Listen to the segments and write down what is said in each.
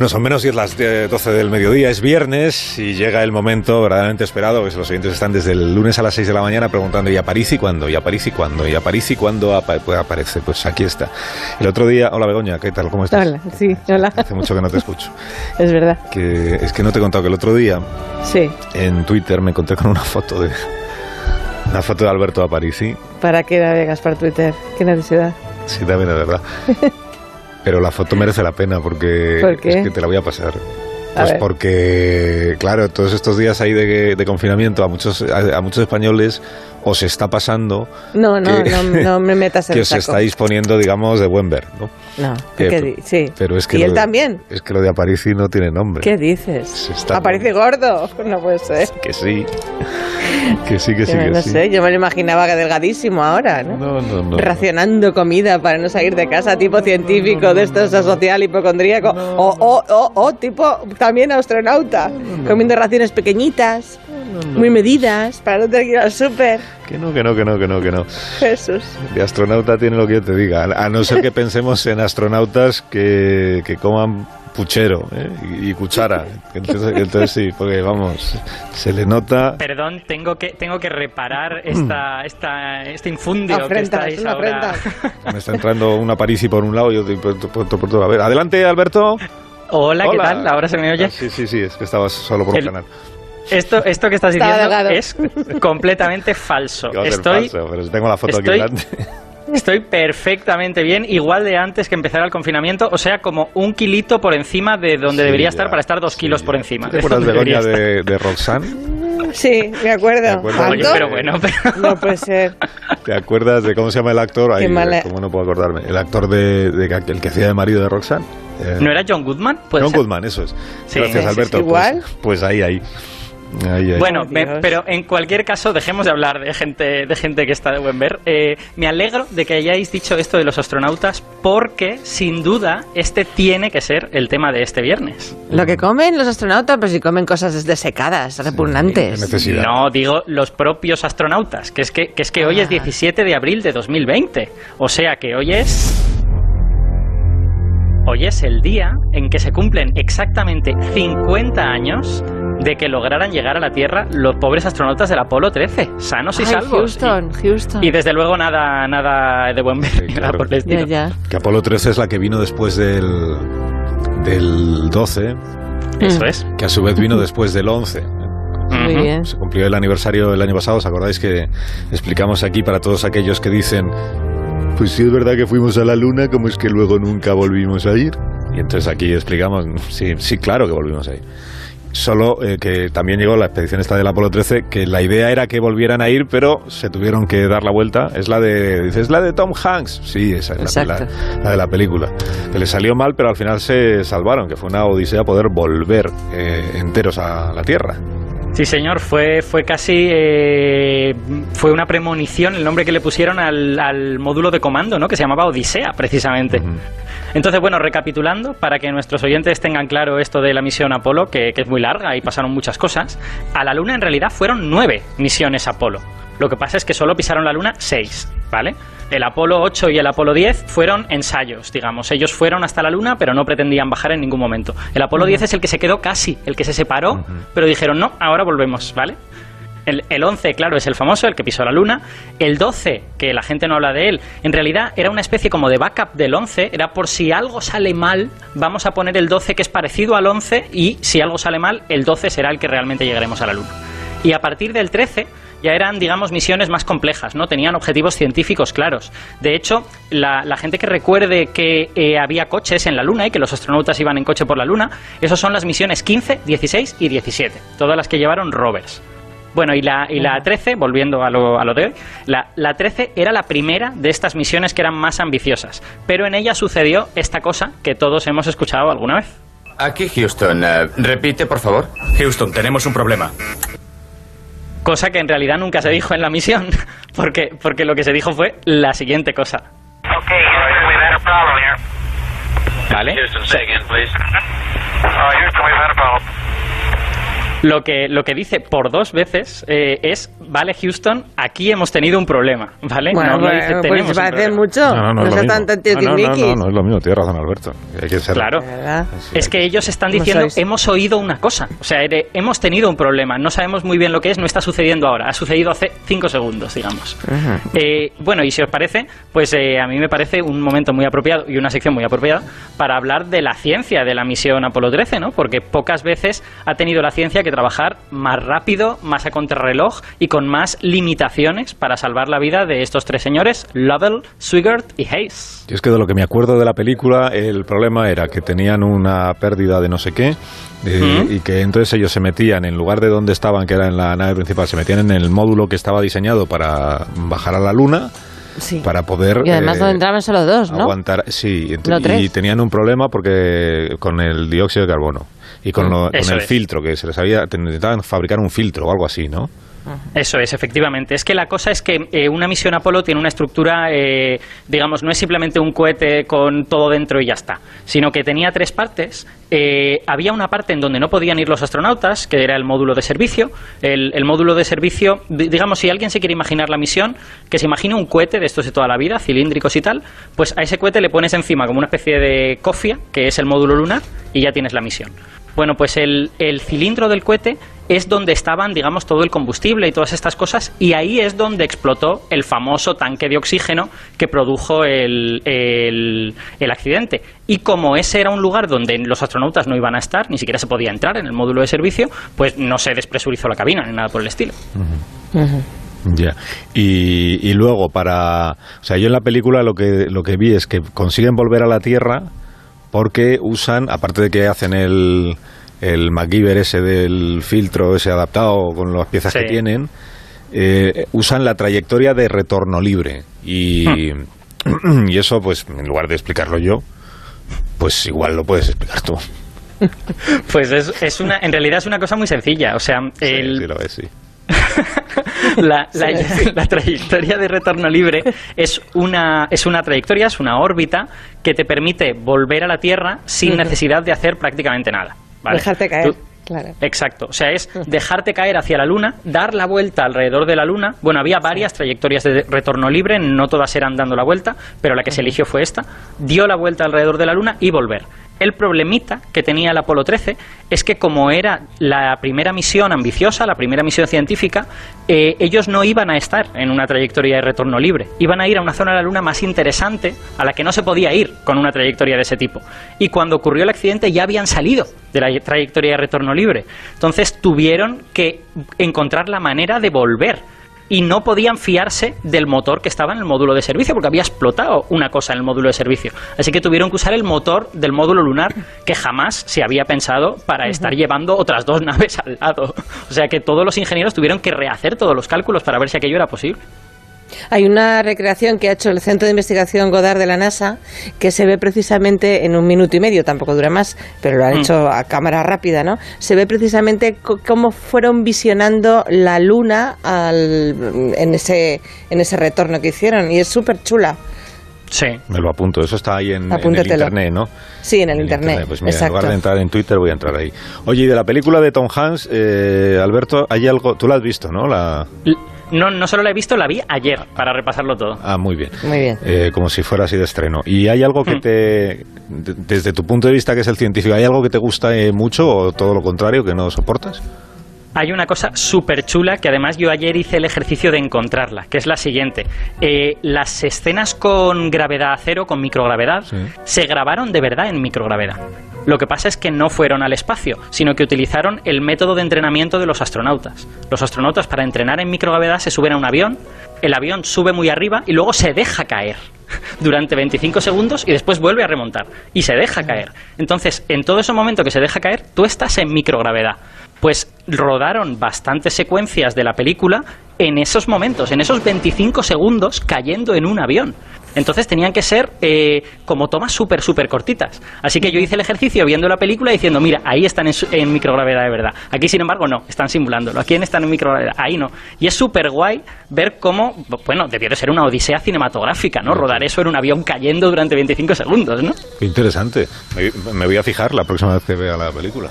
No son menos 10 las 12 del mediodía, es viernes y llega el momento verdaderamente esperado, que los oyentes están desde el lunes a las 6 de la mañana preguntando ¿y a París y cuándo? ¿y a París y cuándo? ¿y a París y cuándo pues aparece? Pues aquí está. El otro día, hola Begoña, ¿qué tal? ¿Cómo estás? Hola, sí, hola. Hace mucho que no te escucho. es verdad. Que, es que no te he contado que el otro día sí. en Twitter me encontré con una foto de una foto de Alberto Aparici. ¿Para qué navegas por Twitter? ¿Qué necesidad? Sí, también es verdad. Pero la foto merece la pena porque es que te la voy a pasar. Pues porque, claro, todos estos días ahí de, de confinamiento a muchos, a, muchos españoles os está pasando. No, no, no, me metas en Que os está disponiendo, digamos, de buen ver, ¿no? No, que, sí. Pero es que ¿Y él también? Es que lo de Aparici no tiene nombre. ¿Qué dices? Aparece gordo. No puede ser. Que sí. Que sí, que sí, que no sé, yo me lo imaginaba delgadísimo ahora, ¿no? No, no, no. Racionando comida para no salir de casa, tipo científico de estos social hipocondríaco. O, o, o, o, tipo también astronauta, comiendo raciones pequeñitas, muy medidas, para no tener que ir al súper. Que no, que no, que no, que no, que no. Jesús. De astronauta tiene lo que yo te diga, a no ser que pensemos en astronautas que, que coman puchero ¿eh? y, cuchara. Entonces, sí, porque vamos, se le nota. Perdón, tengo que tengo que reparar esta, esta este infundio que estáis ahora. Me está entrando una Parisi por un lado y otro por, por, por, A ver, adelante, Alberto. Hola, ¿qué tal? ¿Ahora se me oye? Ah, sí, sí, sí, es que estabas solo por un canal. Esto, esto que estás diciendo es completamente falso. Estoy, falso, pero tengo la foto aquí delante. Estoy perfectamente bien, igual de antes que empezara el confinamiento, o sea, como un kilito por encima de donde debería estar para estar dos kilos por encima. ¿Te acuerdas de Gloria de, de Roxanne? Sí, me acuerdo. Oye, pero bueno, pero... No puede ser. ¿Te acuerdas de cómo se llama el actor? Ahí, ¿Cómo no puedo acordarme? El actor de, de, el que hacía de marido de Roxanne. Eh, ¿No era John Goodman? John Goodman, eso es. Gracias, Alberto. Pues, igual? pues ahí, ahí. Bueno, pero en cualquier caso, dejemos de hablar de gente, de gente que está de buen ver. Eh, me alegro de que hayáis dicho esto de los astronautas, porque sin duda este tiene que ser el tema de este viernes. Lo que comen los astronautas, pues si comen cosas desecadas, repugnantes. no, digo los propios astronautas, que es que, que, es que hoy es 17 ah. de abril de 2020. O sea que hoy es. Hoy es el día en que se cumplen exactamente 50 años de que lograran llegar a la Tierra los pobres astronautas del Apolo 13, sanos y salvos. Houston, y, Houston. Y desde luego nada, nada de buen ver. Que Apolo 13 es la que vino después del, del 12. Eso es. Que a su vez vino después del 11. Muy bien. Se cumplió el aniversario del año pasado, ¿os acordáis que explicamos aquí para todos aquellos que dicen, pues sí es verdad que fuimos a la Luna, como es que luego nunca volvimos a ir? Y entonces aquí explicamos, sí, sí, claro que volvimos a ir. Solo eh, que también llegó la expedición esta del Apolo 13, que la idea era que volvieran a ir, pero se tuvieron que dar la vuelta. Es la de, dices, la de Tom Hanks. Sí, esa es la, de la película. Que le salió mal, pero al final se salvaron, que fue una odisea poder volver eh, enteros a la Tierra. Sí, señor, fue, fue casi eh, fue una premonición el nombre que le pusieron al, módulo de comando, ¿no? Que se llamaba Odisea, precisamente. Entonces, bueno, recapitulando, para que nuestros oyentes tengan claro esto de la misión Apolo, que, es muy larga y pasaron muchas cosas, a la Luna en realidad fueron nueve misiones Apolo. Lo que pasa es que solo pisaron la Luna seis, ¿vale? El Apolo 8 y el Apolo 10 fueron ensayos, digamos. Ellos fueron hasta la Luna, pero no pretendían bajar en ningún momento. El Apolo 10 es el que se quedó casi, el que se separó, pero dijeron, no, ahora volvemos, ¿vale? El, 11, claro, es el famoso, el que pisó la luna. El 12, que la gente no habla de él, en realidad era una especie como de backup del 11, era por si algo sale mal, vamos a poner el 12 que es parecido al 11 y si algo sale mal, el 12 será el que realmente llegaremos a la luna. Y a partir del 13 ya eran, digamos, misiones más complejas, ¿no? Tenían objetivos científicos claros. De hecho, la, gente que recuerde que eh, había coches en la Luna y que los astronautas iban en coche por la Luna, esas son las misiones 15, 16 y 17, todas las que llevaron rovers. Bueno, y la, y la 13, volviendo a lo, a lo de hoy, la, la 13 era la primera de estas misiones que eran más ambiciosas, pero en ella sucedió esta cosa que todos hemos escuchado alguna vez. Aquí Houston, eh, repite por favor. Houston, tenemos un problema. Cosa que en realidad nunca se dijo en la misión, porque, porque lo que se dijo fue la siguiente cosa. Okay, we've had a problem here. ¿Vale? Houston, say again, please. Uh, Houston, we've had a problem. Lo que, lo que dice por dos veces eh, es, vale Houston, aquí hemos tenido un problema, ¿vale? Bueno, no, no bueno, dice, pues "Tenemos se un parece problema". mucho. No, no, no, es lo mismo. tan Ah, no, no, no, no, es lo mismo, tienes razón, Alberto. Hay que ser Claro. Sí. Es que ellos están ¿Cómo diciendo, sois? hemos oído una cosa. O sea, de- hemos tenido un problema. No sabemos muy bien lo que es, no está sucediendo ahora. Ha sucedido hace cinco segundos, digamos. Eh, bueno, y si os parece, pues eh, a mí me parece un momento muy apropiado y una sección muy apropiada para hablar de la ciencia de la misión Apolo 13, ¿no? Porque pocas veces ha tenido la ciencia que trabajar más rápido, más a contrarreloj y con más limitaciones para salvar la vida de estos tres señores, Lovell, Swigert y Hayes. Y es que de lo que me acuerdo de la película, el problema era que tenían una pérdida de no sé qué, eh, y que entonces ellos se metían, en lugar de donde estaban, que era en la nave principal, se metían en el módulo que estaba diseñado para bajar a la Luna, Sí. para poder... Y además eh, no entraban solo dos, ¿no? Aguantar, sí, ent- No, tres. y tenían un problema porque con el dióxido de carbono y con, lo- con el es. filtro, que se les había, necesitaban fabricar un filtro o algo así, ¿no? Eso es, efectivamente. Es que la cosa es que eh, una misión Apolo tiene una estructura, eh, digamos, no es simplemente un cohete con todo dentro y ya está, sino que tenía tres partes. Eh, había una parte en donde no podían ir los astronautas, que era el módulo de servicio. El, el módulo de servicio, di- digamos, si alguien se quiere imaginar la misión, que se imagine un cohete de estos de toda la vida, cilíndricos y tal, pues a ese cohete le pones encima como una especie de cofia, que es el módulo lunar, y ya tienes la misión. Bueno, pues el, el cilindro del cohete es donde estaban, digamos, todo el combustible y todas estas cosas, y ahí es donde explotó el famoso tanque de oxígeno que produjo el, el- el accidente. Y como ese era un lugar donde los astronautas no iban a estar, ni siquiera se podía entrar en el módulo de servicio, pues no se despresurizó la cabina ni nada por el estilo. Ya. Y, y luego para, o sea, yo en la película lo que lo que vi es que consiguen volver a la Tierra porque usan, aparte de que hacen el el MacGyver ese del filtro ese adaptado con las piezas que Sí. tienen, eh, usan la trayectoria de retorno libre y y eso pues en lugar de explicarlo yo, pues igual lo puedes explicar tú. Pues es, es una, en realidad es una cosa muy sencilla. O sea, Sí, el, sí lo ves, sí. la, la- la trayectoria de retorno libre es una, es una trayectoria, es una órbita que te permite volver a la Tierra sin necesidad de hacer prácticamente nada. ¿vale? Dejarte caer. Tú- Claro. Exacto, o sea, es dejarte caer hacia la Luna, dar la vuelta alrededor de la Luna. Bueno, había varias trayectorias de retorno libre, no todas eran dando la vuelta, pero la que se eligió fue esta. Dio la vuelta alrededor de la Luna y volver. El problemita que tenía el Apolo 13 es que como era la primera misión ambiciosa, la primera misión científica, eh, ellos no iban a estar en una trayectoria de retorno libre. Iban a ir a una zona de la Luna más interesante a la que no se podía ir con una trayectoria de ese tipo. Y cuando ocurrió el accidente ya habían salido de la trayectoria de retorno libre. Entonces tuvieron que encontrar la manera de volver y no podían fiarse del motor que estaba en el módulo de servicio porque había explotado una cosa en el módulo de servicio. Así que tuvieron que usar el motor del módulo lunar que jamás se había pensado para estar llevando otras dos naves al lado. O sea que todos los ingenieros tuvieron que rehacer todos los cálculos para ver si aquello era posible. Hay una recreación que ha hecho el Centro de Investigación Goddard de la NASA que se ve precisamente en un minuto y medio, tampoco dura más, pero lo han Mm. hecho a cámara rápida, ¿no? Se ve precisamente co- cómo fueron visionando la Luna al- en, ese, en ese retorno que hicieron y es súper chula. Sí. Me lo apunto, eso está ahí en, en el internet, ¿no? Sí, en el internet, Pues mira, exacto. en lugar de entrar en Twitter voy a entrar ahí. Oye, y de la película de Tom Hanks, eh, Alberto, hay algo, tú la has visto, ¿no? La... No, no solo la he visto, la vi ayer para repasarlo todo. Ah, muy bien. Muy bien. Eh, como si fuera así de estreno. ¿Y hay algo que Hmm. te, de- desde tu punto de vista que es el científico, hay algo que te gusta eh, mucho o todo lo contrario, que no soportas? Hay una cosa súper chula que además yo ayer hice el ejercicio de encontrarla, que es la siguiente. Eh, las escenas con gravedad cero, con microgravedad, Sí. se grabaron de verdad en microgravedad. Lo que pasa es que no fueron al espacio, sino que utilizaron el método de entrenamiento de los astronautas. Los astronautas para entrenar en microgravedad se suben a un avión, el avión sube muy arriba y luego se deja caer durante 25 segundos y después vuelve a remontar y se deja caer. Entonces, en todo ese momento que se deja caer, tú estás en microgravedad. Pues rodaron bastantes secuencias de la película en esos momentos, en esos 25 segundos cayendo en un avión. Entonces tenían que ser eh, como tomas súper, súper cortitas. Así que yo hice el ejercicio viendo la película diciendo, mira, ahí están en, microgravedad de verdad. Aquí, sin embargo, no, están simulándolo. Aquí están en microgravedad, ahí no. Y es súper guay ver cómo, bueno, debió de ser una odisea cinematográfica, ¿no? Rodar eso en un avión cayendo durante 25 segundos, ¿no? Qué interesante. Me, me voy a fijar la próxima vez que vea la película.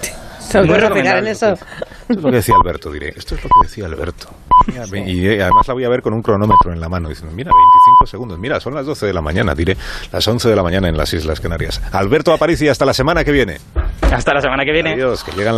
¿Te Muy puedes fijar en eso? Esto es lo que decía Alberto, diré. Esto es lo que decía Alberto. Mira, Y eh, además la voy a ver con un cronómetro en la mano, diciendo, mira, 25 segundos. Mira, son las 12 de la mañana, diré. Las 11 de la mañana en las Islas Canarias. Alberto Aparici, hasta la semana que viene. Hasta la semana que viene. Adiós, que llegan las